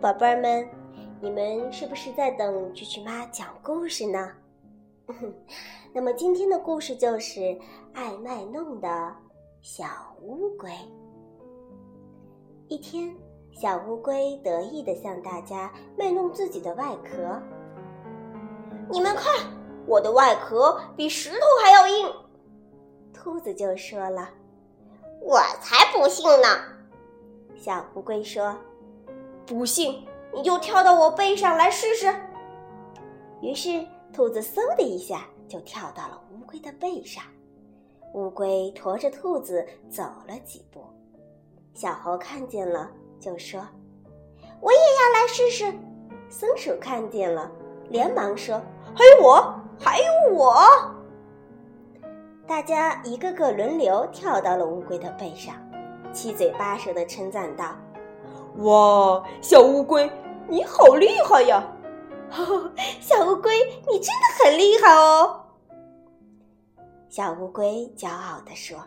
宝贝儿们，你们是不是在等蛐蛐妈讲故事呢？那么今天的故事就是爱卖弄的小乌龟。一天，小乌龟得意地向大家卖弄自己的外壳。你们看，我的外壳比石头还要硬。兔子就说了：“我才不信呢！”小乌龟说。不信，你就跳到我背上来试试。于是，兔子嗖的一下就跳到了乌龟的背上。乌龟驮着兔子走了几步，小猴看见了，就说：“我也要来试试。”松鼠看见了，连忙说：“还有我，还有我！”大家一个个轮流跳到了乌龟的背上，七嘴八舌的称赞道。哇，小乌龟，你好厉害呀！小乌龟，你真的很厉害哦！小乌龟骄傲地说：“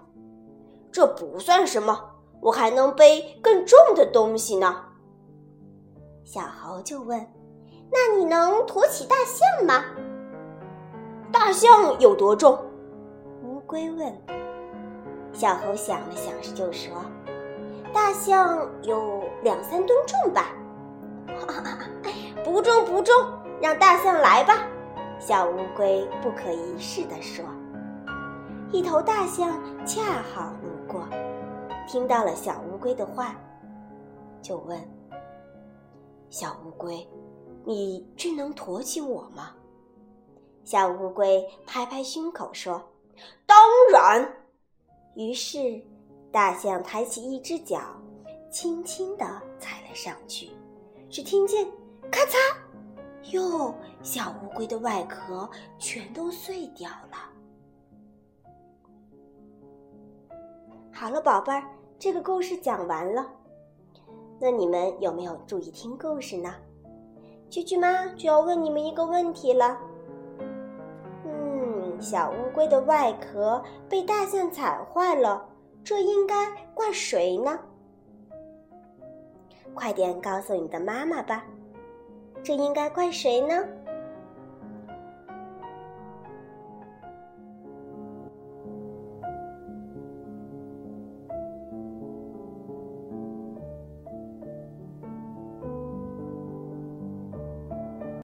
这不算什么，我还能背更重的东西呢。”小猴就问：“那你能驮起大象吗？”大象有多重？乌龟问。小猴想了想，就说。大象有两三吨重吧？不重不重，让大象来吧。小乌龟不可一世地说。一头大象恰好路过，听到了小乌龟的话，就问：“小乌龟，你真能驮起我吗？”小乌龟拍拍胸口说：“当然。”于是。大象抬起一只脚，轻轻地踩了上去，只听见“咔嚓”，哟，小乌龟的外壳全都碎掉了。好了，宝贝儿，这个故事讲完了。那你们有没有注意听故事呢？蛐蛐妈就要问你们一个问题了。嗯，小乌龟的外壳被大象踩坏了。这应该怪谁呢？快点告诉你的妈妈吧！这应该怪谁呢？